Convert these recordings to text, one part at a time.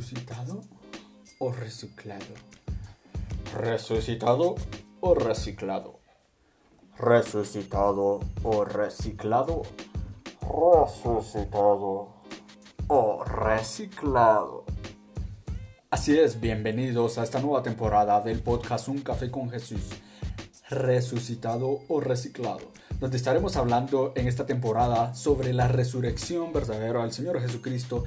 ¿Resucitado o reciclado? ¿Resucitado o reciclado? ¿Resucitado o reciclado? ¿Resucitado o reciclado? Así es, bienvenidos a esta nueva temporada del podcast Un Café con Jesús. ¿Resucitado o reciclado? Donde estaremos hablando en esta temporada sobre la resurrección verdadera del Señor Jesucristo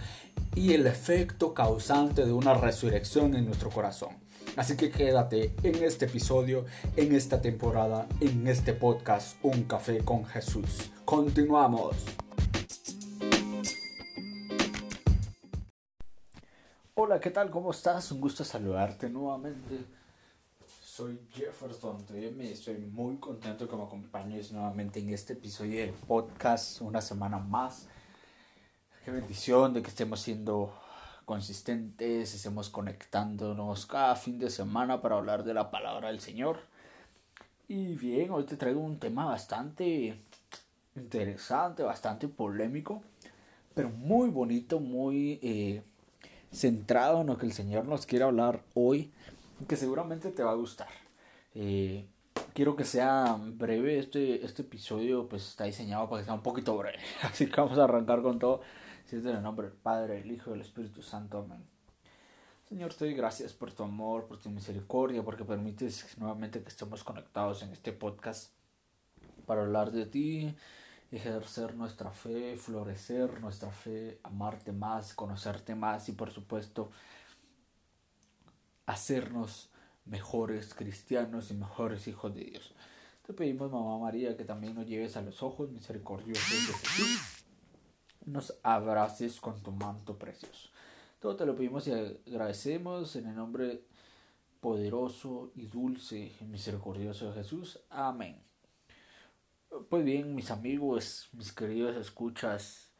y el efecto causante de una resurrección en nuestro corazón. Así que quédate en este episodio, en esta temporada, en este podcast Un Café con Jesús. Continuamos. Hola, ¿qué tal? ¿Cómo estás? Un gusto saludarte nuevamente soy Jefferson me Estoy muy contento que me acompañes nuevamente en este episodio del podcast, una semana más. Qué bendición de que estemos siendo consistentes, estemos conectándonos cada fin de semana para hablar de la palabra del Señor. Y bien, hoy te traigo un tema bastante interesante, bastante polémico, pero muy bonito, muy eh, centrado en lo que el Señor nos quiere hablar hoy que seguramente te va a gustar. Eh, quiero que sea breve este, este episodio, pues está diseñado para que sea un poquito breve. Así que vamos a arrancar con todo. Si es en el nombre del Padre, el Hijo y del Espíritu Santo. Amén. Señor, te doy gracias por tu amor, por tu misericordia, porque permites nuevamente que estemos conectados en este podcast para hablar de ti, ejercer nuestra fe, florecer nuestra fe, amarte más, conocerte más y por supuesto hacernos mejores cristianos y mejores hijos de Dios. Te pedimos, Mamá María, que también nos lleves a los ojos misericordiosos de Jesús. Nos abraces con tu manto precioso. Todo te lo pedimos y agradecemos en el nombre poderoso y dulce y misericordioso de Jesús. Amén. Pues bien, mis amigos, mis queridos escuchas,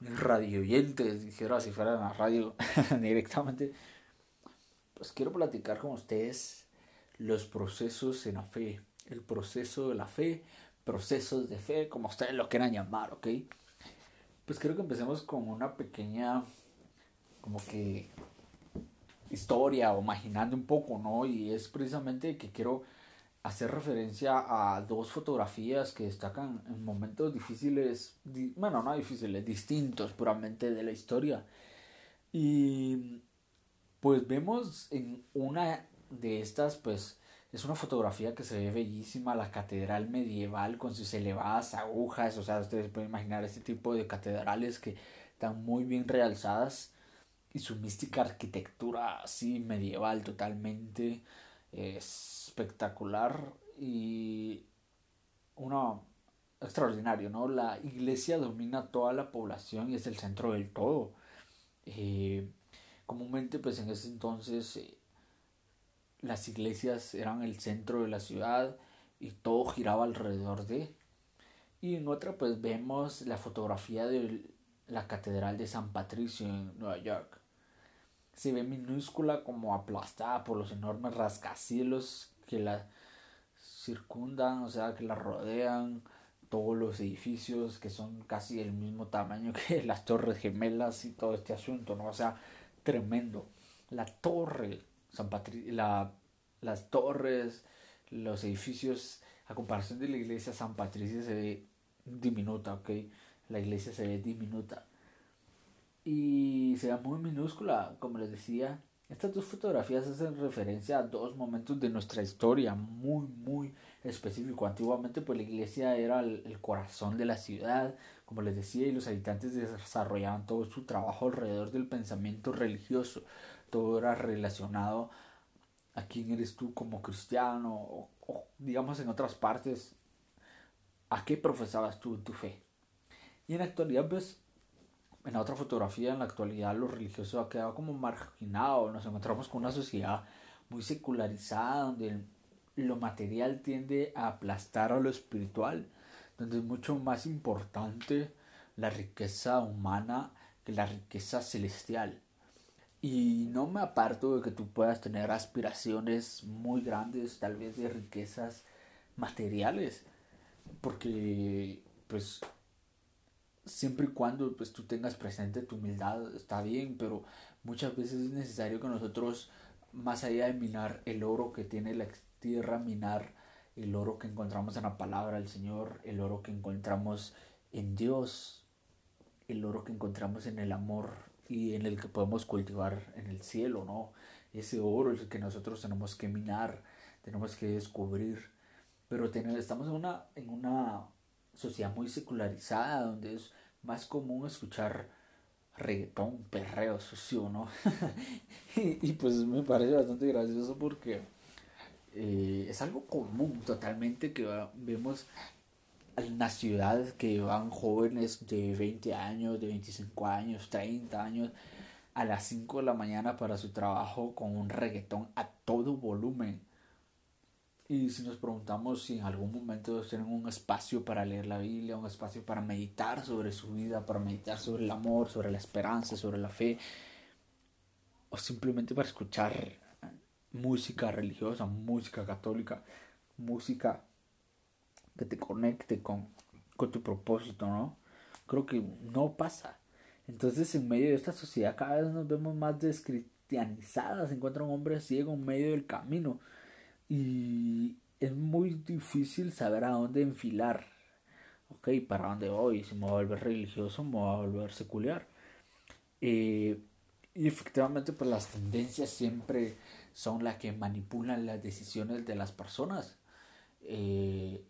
mis radioyentes, dijera si fueran a radio directamente pues quiero platicar con ustedes los procesos en la fe, el proceso de la fe, procesos de fe, como ustedes lo quieran llamar, ¿ok? Pues quiero que empecemos con una pequeña, como que, historia o imaginando un poco, ¿no? Y es precisamente que quiero hacer referencia a dos fotografías que destacan en momentos difíciles, bueno, no difíciles, distintos puramente de la historia. Y pues vemos en una de estas, pues es una fotografía que se ve bellísima, la catedral medieval con sus elevadas agujas, o sea, ustedes pueden imaginar este tipo de catedrales que están muy bien realzadas y su mística arquitectura así medieval totalmente espectacular y uno extraordinario, ¿no? La iglesia domina toda la población y es el centro del todo. Eh, Comúnmente pues en ese entonces eh, las iglesias eran el centro de la ciudad y todo giraba alrededor de. Y en otra pues vemos la fotografía de la Catedral de San Patricio en Nueva York. Se ve minúscula como aplastada por los enormes rascacielos que la circundan, o sea, que la rodean, todos los edificios que son casi el mismo tamaño que las torres gemelas y todo este asunto, ¿no? O sea, tremendo. La torre, San la, las torres, los edificios, a comparación de la iglesia San Patricio se ve diminuta, ok. La iglesia se ve diminuta. Y se ve muy minúscula, como les decía. Estas dos fotografías hacen referencia a dos momentos de nuestra historia muy, muy específico. Antiguamente, pues la iglesia era el corazón de la ciudad, como les decía, y los habitantes desarrollaban todo su trabajo alrededor del pensamiento religioso. Todo era relacionado a quién eres tú como cristiano, digamos en otras partes, a qué profesabas tú tu fe. Y en la actualidad, pues, en otra fotografía, en la actualidad lo religioso ha quedado como marginado. Nos encontramos con una sociedad muy secularizada, donde lo material tiende a aplastar a lo espiritual donde es mucho más importante la riqueza humana que la riqueza celestial. Y no me aparto de que tú puedas tener aspiraciones muy grandes, tal vez de riquezas materiales, porque pues siempre y cuando pues tú tengas presente tu humildad está bien, pero Muchas veces es necesario que nosotros, más allá de minar el oro que tiene la tierra, minar el oro que encontramos en la palabra del Señor, el oro que encontramos en Dios, el oro que encontramos en el amor y en el que podemos cultivar en el cielo, ¿no? Ese oro es el que nosotros tenemos que minar, tenemos que descubrir. Pero estamos en una, en una sociedad muy secularizada donde es más común escuchar reggaetón, perreo, sucio, ¿no? y, pues me parece bastante gracioso porque eh, es algo común totalmente que vemos en la ciudad que van jóvenes de 20 años, de 25 años, 30 años a las 5 de la mañana para su trabajo con un reggaetón a todo volumen. Y si nos preguntamos si en algún momento tienen un espacio para leer la Biblia, un espacio para meditar sobre su vida, para meditar sobre el amor, sobre la esperanza, sobre la fe, o simplemente para escuchar música religiosa, música católica, música que te conecte con, con tu propósito, ¿no? Creo que no pasa. Entonces, en medio de esta sociedad, cada vez nos vemos más descristianizadas. Se encuentra un hombre ciego en medio del camino. Y es muy difícil saber a dónde enfilar. Ok, ¿para dónde voy? Si me voy a volver religioso, me voy a volver secular. Eh, y efectivamente, pues las tendencias siempre son las que manipulan las decisiones de las personas. Eh,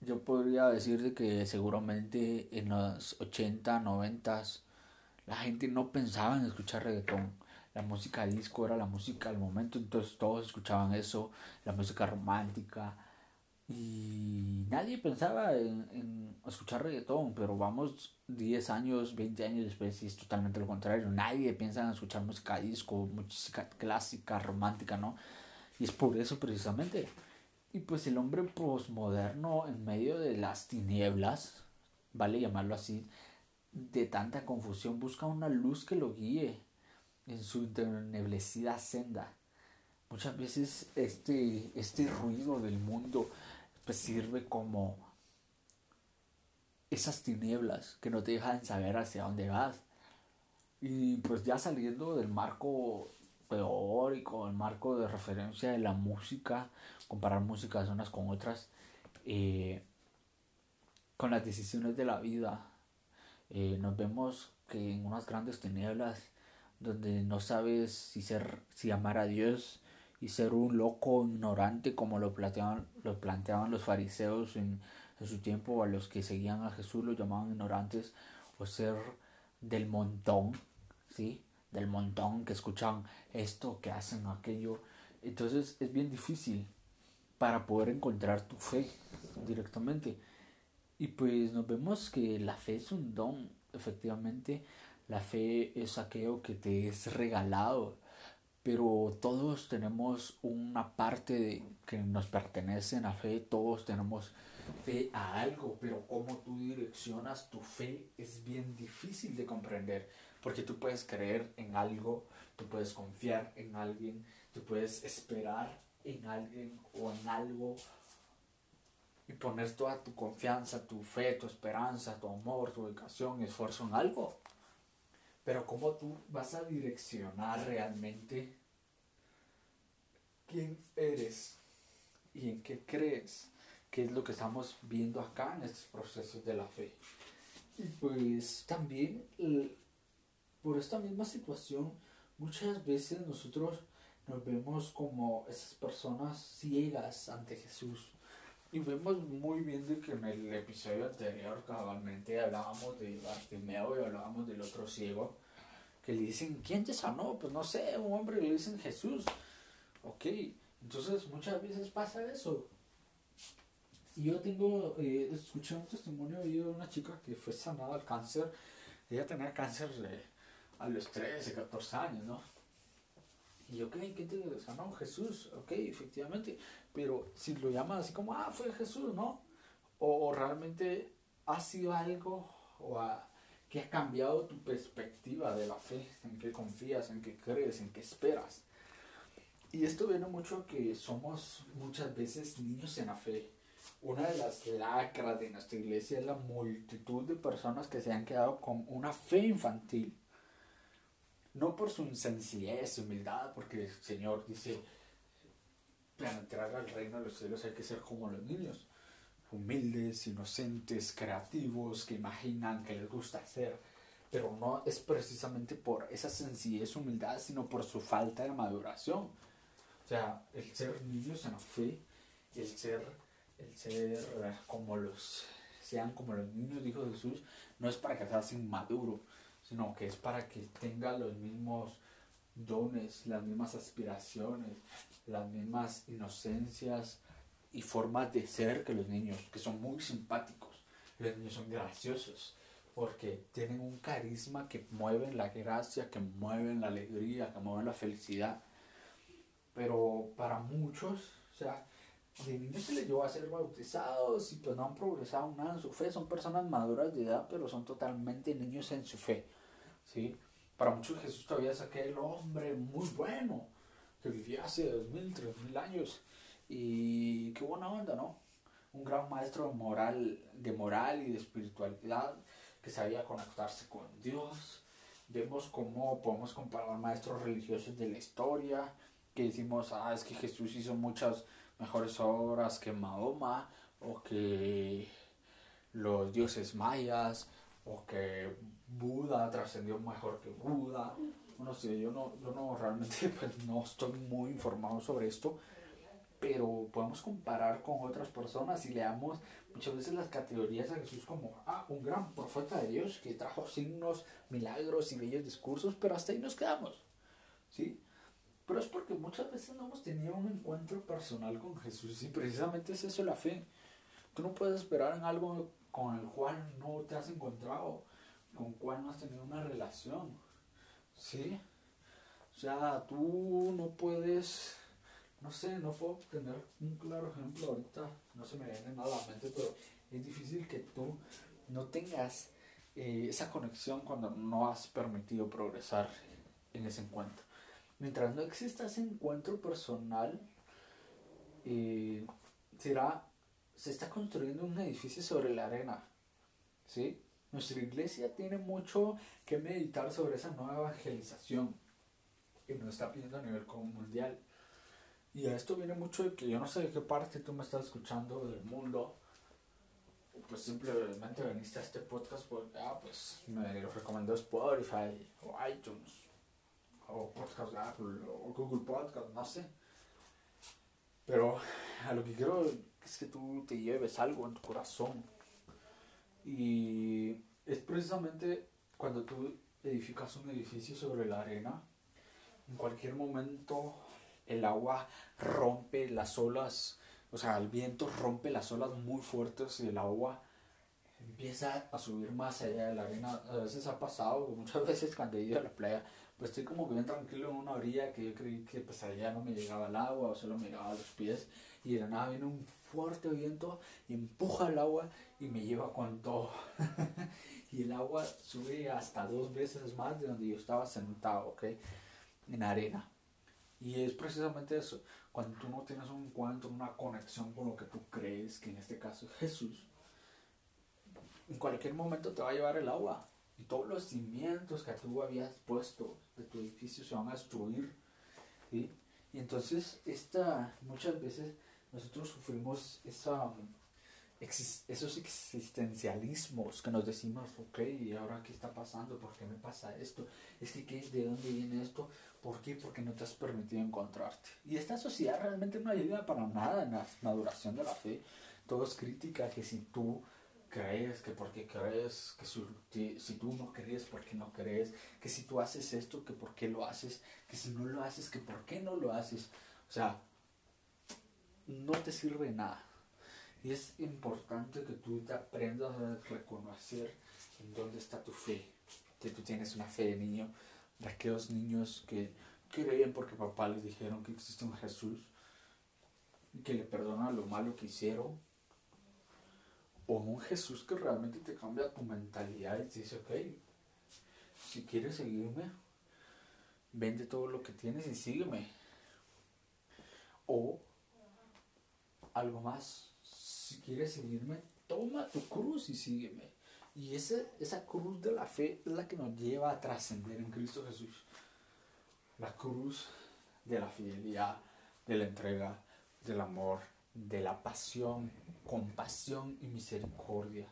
yo podría decir que seguramente en los 80, 90 la gente no pensaba en escuchar reggaetón. La música disco era la música del momento, entonces todos escuchaban eso, la música romántica. Y nadie pensaba en, escuchar reggaetón, pero vamos 10 años, 20 años después y es totalmente lo contrario. Nadie piensa en escuchar música disco, música clásica, romántica, ¿no? Y es por eso precisamente. Y pues el hombre posmoderno en medio de las tinieblas, vale llamarlo así, de tanta confusión, busca una luz que lo guíe en su interneblecida senda. Muchas veces este, este ruido del mundo pues sirve como esas tinieblas que no te dejan saber hacia dónde vas. Y pues ya saliendo del marco teórico, el marco de referencia de la música, comparar músicas unas con otras, eh, con las decisiones de la vida, eh, nos vemos que en unas grandes tinieblas donde no sabes si ser si amar a Dios y ser un loco ignorante como lo planteaban, lo planteaban los fariseos en, en su tiempo a los que seguían a Jesús los llamaban ignorantes o ser del montón sí del montón que escuchan esto que hacen aquello. Entonces es bien difícil para poder encontrar tu fe directamente. Y pues nos vemos que la fe es un don, efectivamente. La fe es aquello que te es regalado, pero todos tenemos una parte de, que nos pertenece a la fe, todos tenemos fe a algo, pero cómo tú direccionas tu fe es bien difícil de comprender, porque tú puedes creer en algo, tú puedes confiar en alguien, tú puedes esperar en alguien o en algo y poner toda tu confianza, tu fe, tu esperanza, tu amor, tu educación, esfuerzo en algo. Pero ¿cómo tú vas a direccionar realmente quién eres y en qué crees? Que es lo que estamos viendo acá en estos procesos de la fe. Y pues también por esta misma situación, muchas veces nosotros nos vemos como esas personas ciegas ante Jesús y vemos muy bien de que en el episodio anterior cabalmente hablábamos de Bartimeo y hablábamos del otro ciego, que le dicen, ¿quién te sanó? Pues no sé, un hombre le dicen Jesús. Ok, entonces muchas veces pasa eso. Yo tengo, eh, escuché un testimonio de una chica que fue sanada al cáncer. Ella tenía cáncer a los 13, 14 años, ¿no? Y yo, ¿qué, ¿qué te sanó? Jesús, ok, efectivamente. Pero si lo llamas así como, ah, fue Jesús, ¿no? O, realmente ha sido algo o que ha cambiado tu perspectiva de la fe, en qué confías, en qué crees, en qué esperas. Y esto viene mucho a que somos muchas veces niños en la fe. Una de las lacras de nuestra iglesia es la multitud de personas que se han quedado con una fe infantil. no por su sencillez, humildad, porque el Señor dice, para entrar al reino de los cielos hay que ser como los niños, humildes, inocentes, creativos, que imaginan, que les gusta hacer, pero no es precisamente por esa sencillez, humildad, sino por su falta de maduración. O sea, el ser niños en la fe, el ser, el ser como los, sean como los niños, dijo Jesús, no es para que seas inmaduro, sino que es para que tenga los mismos dones, las mismas aspiraciones, las mismas inocencias y formas de ser que los niños, que son muy simpáticos. Los niños son graciosos porque tienen un carisma que mueven la gracia, que mueven la alegría, que mueven la felicidad. Pero para muchos, o sea, de niños se les llevó a ser bautizados y pues no han progresado nada en su fe. Son personas maduras de edad, pero son totalmente niños en su fe. ¿sí? Para muchos Jesús todavía es aquel hombre muy bueno que vivía hace dos mil, tres mil años. Y qué buena onda, ¿no? Un gran maestro moral, de moral y de espiritualidad que sabía conectarse con Dios. Vemos cómo podemos comparar maestros religiosos de la historia, que decimos, ah, es que Jesús hizo muchas mejores obras que Mahoma, o que los dioses mayas, o que Buda trascendió mejor que Buda. No sé, yo no, yo no realmente pues, no estoy muy informado sobre esto, pero podemos comparar con otras personas y le damos muchas veces las categorías a Jesús como ah, un gran profeta de Dios que trajo signos, milagros y bellos discursos, pero hasta ahí nos quedamos. ¿Sí? Pero es porque muchas veces no hemos tenido un encuentro personal con Jesús y precisamente es eso la fe. Tú no puedes esperar en algo con el cual no te has encontrado, con el cual no has tenido una relación. ¿Sí? O sea, tú no puedes, no sé, no puedo tener un claro ejemplo ahorita, no se me viene nada a la mente, pero es difícil que tú no tengas eh, esa conexión cuando no has permitido progresar en ese encuentro. Mientras no exista ese encuentro personal, eh, será se está construyendo un edificio sobre la arena. ¿sí? Nuestra iglesia tiene mucho que meditar sobre esa nueva evangelización que nos está pidiendo a nivel mundial. Y a esto viene mucho de que yo no sé de qué parte tú me estás escuchando del mundo. Pues simplemente viniste a este podcast porque ah, pues me lo recomendó Spotify o iTunes o Podcast Apple o Google Podcast, no sé. Pero a lo que quiero es que tú te lleves algo en tu corazón. Y es precisamente cuando tú edificas un edificio sobre la arena, en cualquier momento el agua rompe las olas, o sea, el viento rompe las olas muy fuertes y el agua empieza a subir más allá de la arena. A veces ha pasado, muchas veces cuando he ido a la playa, pues estoy como bien tranquilo en una orilla que yo creí que pues allá no me llegaba el agua o solo me llegaba a los pies y de nada viene un fuerte viento y empuja el agua y me lleva con todo. y el agua sube hasta dos veces más de donde yo estaba sentado, ¿ok? En arena. Y es precisamente eso, cuando tú no tienes un encuentro, una conexión con lo que tú crees, que en este caso es Jesús, en cualquier momento te va a llevar el agua. Y todos los cimientos que tú habías puesto de tu edificio se van a destruir. Y entonces, esta, muchas veces nosotros sufrimos esa, esos existencialismos que nos decimos, ok, ¿y ahora qué está pasando? ¿Por qué me pasa esto? Es que, ¿de dónde viene esto? ¿Por qué? Porque no te has permitido encontrarte. Y esta sociedad realmente no ayuda para nada en la maduración de la fe. Todo es crítica que si tú crees, que porque crees, que si, si, tú no crees, porque no crees, que si tú haces esto, que por qué lo haces, que si no lo haces, que por qué no lo haces. O sea, no te sirve nada. Y es importante que tú te aprendas a reconocer en dónde está tu fe. Que tú tienes una fe de niño, de aquellos niños que creen porque papá les dijeron que existe un Jesús que le perdona lo malo que hicieron. O un Jesús que realmente te cambia tu mentalidad y te dice, ok, si quieres seguirme, vende todo lo que tienes y sígueme. O algo más. Si quieres seguirme, toma tu cruz y sígueme. Y ese, esa cruz de la fe es la que nos lleva a trascender en Cristo Jesús. La cruz de la fidelidad, de la entrega, del amor, de la pasión, compasión y misericordia.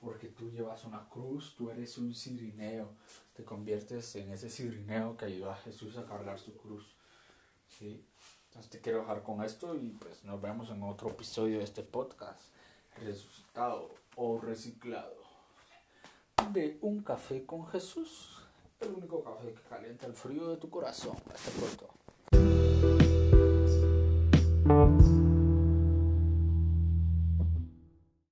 Porque tú llevas una cruz, tú eres un sirineo, te conviertes en ese sirineo que ayudó a Jesús a cargar su cruz. ¿sí? Entonces te quiero dejar con esto y pues nos vemos en otro episodio de este podcast, resucitado o reciclado. De un café con Jesús, el único café que calienta el frío de tu corazón. Hasta pronto.